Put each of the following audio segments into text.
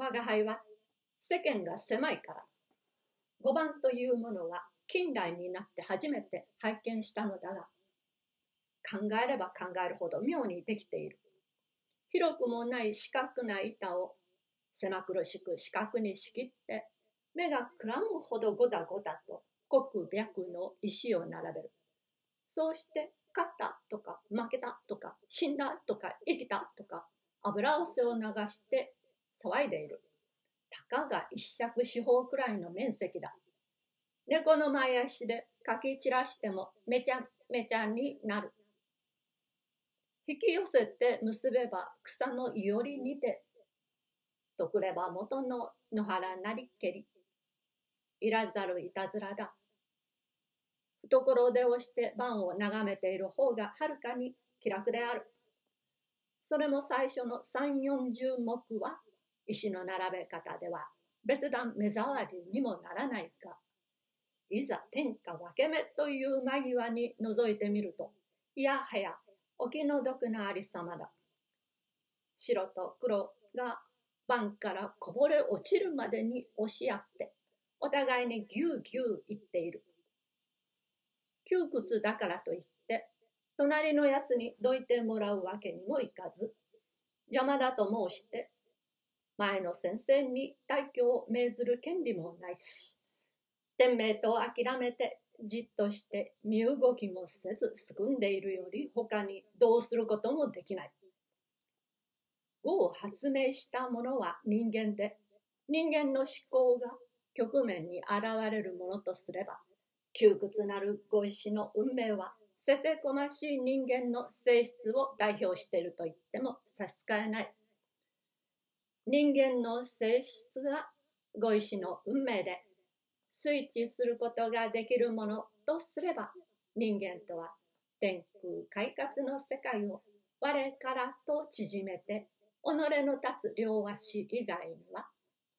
我が輩は世間が狭いから。5番というものは近代になって初めて拝見したのだが考えれば考えるほど妙にできている。広くもない四角な板を狭苦しく四角に仕切って目がくらむほどごだごだと黒白の石を並べる。そうして勝ったとか負けたとか死んだとか生きたとか油汗を流して騒いでいる。たかが一尺四方くらいの面積だ。猫の前足でかき散らしてもめちゃめちゃになる。引き寄せて結べば草のいおりにてとくれば元の野原なりけり。いらざるいたずらだ。懐手をして盤を眺めている方がはるかに気楽である。それも最初の三四十目は石の並べ方では別段目障りにもならないが、いざ天下分け目という間際に覗いてみると、いやはやお気の毒なありさまだ。白と黒が盤からこぼれ落ちるまでに押し合って、お互いにぎゅうぎゅう言っている。窮屈だからといって隣のやつにどいてもらうわけにもいかず邪魔だと申して前の先生に退去を命ずる権利もないし天命と諦めてじっとして身動きもせずすくんでいるより他にどうすることもできない。を発明したものは人間で人間の思考が局面に現れるものとすれば窮屈なるご石の運命はせせこましい人間の性質を代表していると言っても差し支えない人間の性質がご石の運命でスイッチすることができるものとすれば人間とは天空快活の世界を我からと縮めて己の立つ両足以外には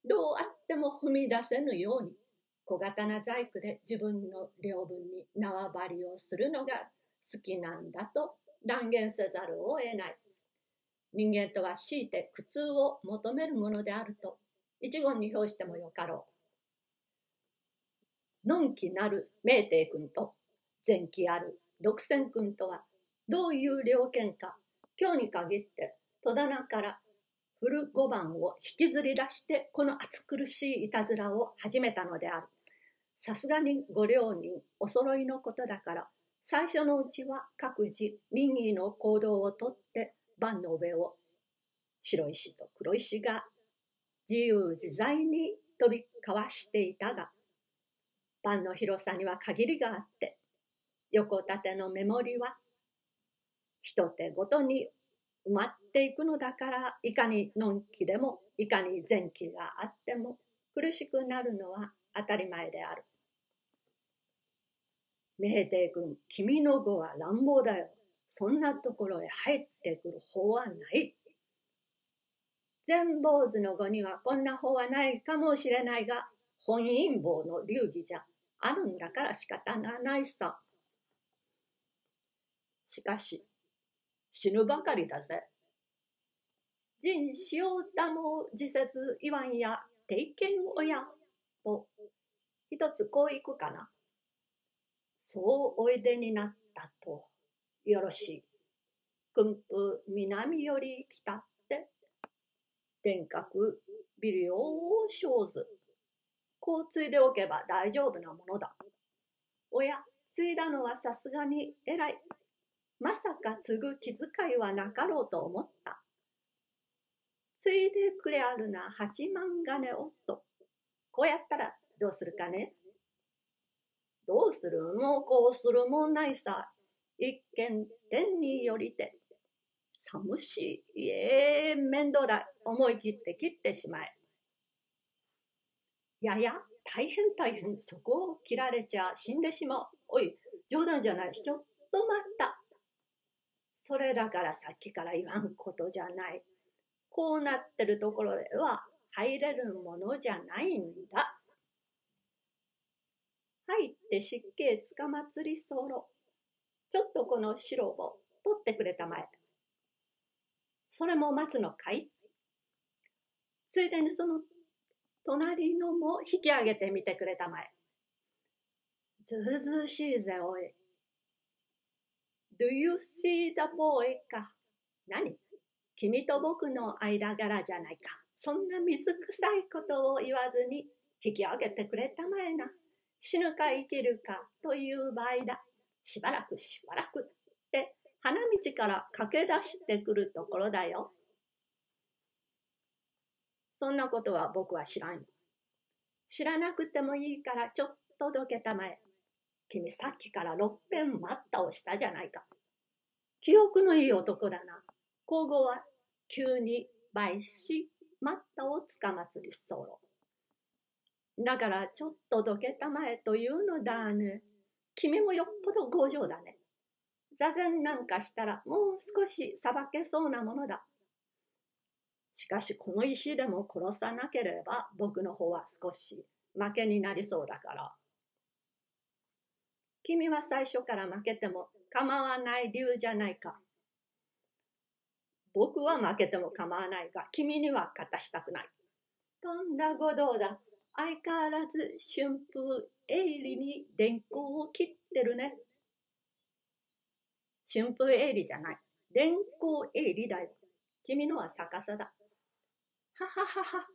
どうあっても踏み出せぬように小型な細工で自分の領分に縄張りをするのが好きなんだと断言せざるを得ない。人間とは強いて苦痛を求めるものであると一言に表してもよかろう。のんきなる明帝君と前期ある独占君とはどういう了見か今日に限って戸棚から古五番を引きずり出してこの暑苦しいいたずらを始めたのである。さすがにご両人お揃いのことだから最初のうちは各自任意の行動をとって盤の上を白石と黒石が自由自在に飛び交わしていたが盤の広さには限りがあって横縦の目盛りは一手ごとに埋まっていくのだからいかにのんきでもいかに前期があっても苦しくなるのは当たり前である。明帝君、君の語は乱暴だよ。そんなところへ入ってくる法はない。全坊主の語にはこんな法はないかもしれないが、本因坊の流儀じゃあるんだから仕方がないさ。しかし、死ぬばかりだぜ。人塩田も自説言わんや、定見親と、一つこういくかな。そうおいでになったとよろしい。訓布南より来たって、天閣微量を生ず。こう継いでおけば大丈夫なものだ。おや、継いだのはさすがに偉い。まさか継ぐ気遣いはなかろうと思った。継いでくれあるな八万金をと。こうやったらどうするかねどうするもうこうするもないさ。一見天によりて。寒しい。ええ面倒だ。思い切って切ってしまえ。やや、大変大変。そこを切られちゃ死んでしまう。おい、冗談じゃないし、ちょっと待った。それだからさっきから言わんことじゃない。こうなってるところでは入れるものじゃないんだ。入って湿気つかまつりそろ。ちょっとこの白を取ってくれたまえ。それも待つのかい？ついでにその隣のも引き上げてみてくれたまえ。ずうずうしいぜ、おい。Do you see the boy? か？何？君と僕の間柄じゃないか。そんな水臭いことを言わずに引き上げてくれたまえな。死ぬか生きるかという場合だ。しばらくしばらくって花道から駆け出してくるところだよ。そんなことは僕は知らん。知らなくてもいいからちょっとどけたまえ。君さっきから6遍待ったをしたじゃないか。記憶のいい男だな。皇后は急に倍し、待ったをつかまつり候。だからちょっとどけたまえというのだね。君もよっぽど強情だね。座禅なんかしたらもう少し裁けそうなものだ。しかしこの石でも殺さなければ僕の方は少し負けになりそうだから。君は最初から負けても構わない理由じゃないか。僕は負けても構わないが、君には勝たしたくない。とんだご道だ。相変わらず春風鋭利に電光を切ってるね。春風鋭利じゃない。電光鋭利だよ。君のは逆さだ。はははは。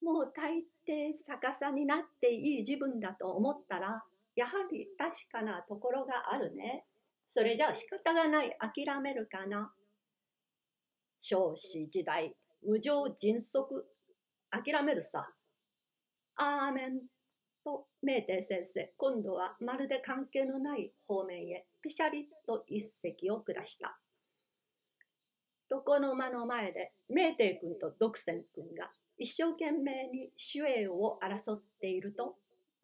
もう大抵逆さになっていい自分だと思ったら、やはり確かなところがあるね。それじゃあ仕方がない。諦めるかな。少子時代、無情迅速。諦めるさ。アーメンとメーテ先生、今度はまるで関係のない方面へピシャリと一石を下した。床の間の前でメーテ君と独占君が一生懸命に主栄を争っていると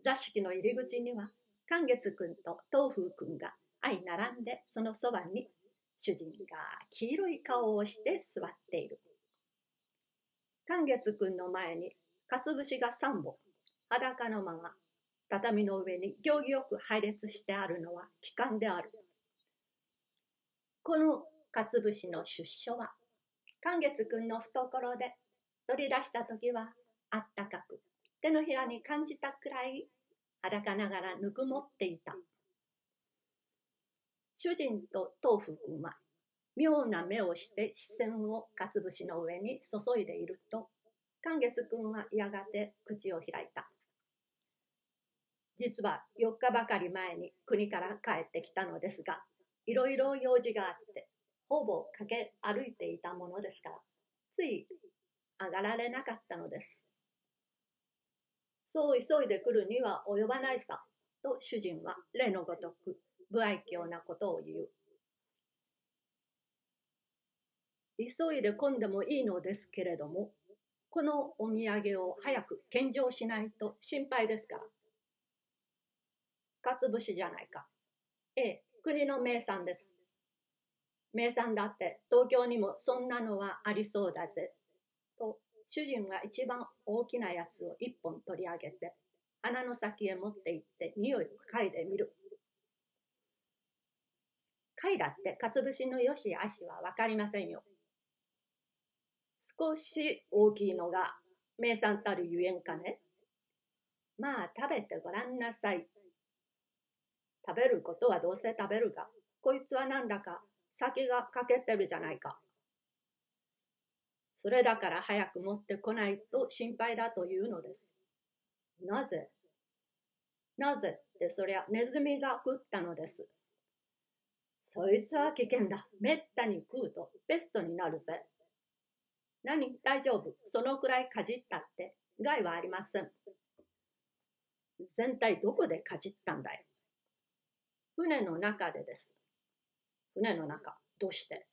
座敷の入り口には寛月君と東風君が相並んでそのそばに主人が黄色い顔をして座っている。寛月君の前にかつぶしが3本裸のまま畳の上に行儀よく配列してあるのは機関である。このかつぶしの出所は寛月くんの懐で取り出した時はあったかく手のひらに感じたくらい裸ながらぬくもっていた。主人と豆腐君は妙な目をして視線をかつぶしの上に注いでいると寛月君はやがて口を開いた。実は4日ばかり前に国から帰ってきたのですが、いろいろ用事があって、ほぼ駆け歩いていたものですから、つい上がられなかったのです。そう急いで来るには及ばないさ、と主人は例のごとく不愛嬌なことを言う。急いで混んでもいいのですけれども、このお土産を早く献上しないと心配ですから。かつ節じゃないか。ええ、国の名産です。名産だって東京にもそんなのはありそうだぜ。と、主人が一番大きなやつを一本取り上げて、鼻の先へ持って行って匂いを嗅いでみる。嗅いだってかつ節のよし悪しはわかりませんよ。少し大きいのが名産たるゆえんかね。まあ食べてごらんなさい。食べることはどうせ食べるが、こいつはなんだか先が欠けてるじゃないか。それだから早く持ってこないと心配だというのです。なぜ？なぜ？ってそりゃネズミが食ったのです。そいつは危険だ。めったに食うとペストになるぜ。何？大丈夫。そのくらいかじったって害はありません。全体どこでかじったんだい？船の中でです。船の中、どうして？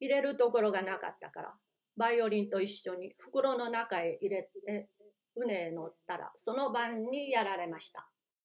入れるところがなかったから、バイオリンと一緒に袋の中へ入れて、船へ乗ったら、その晩にやられました。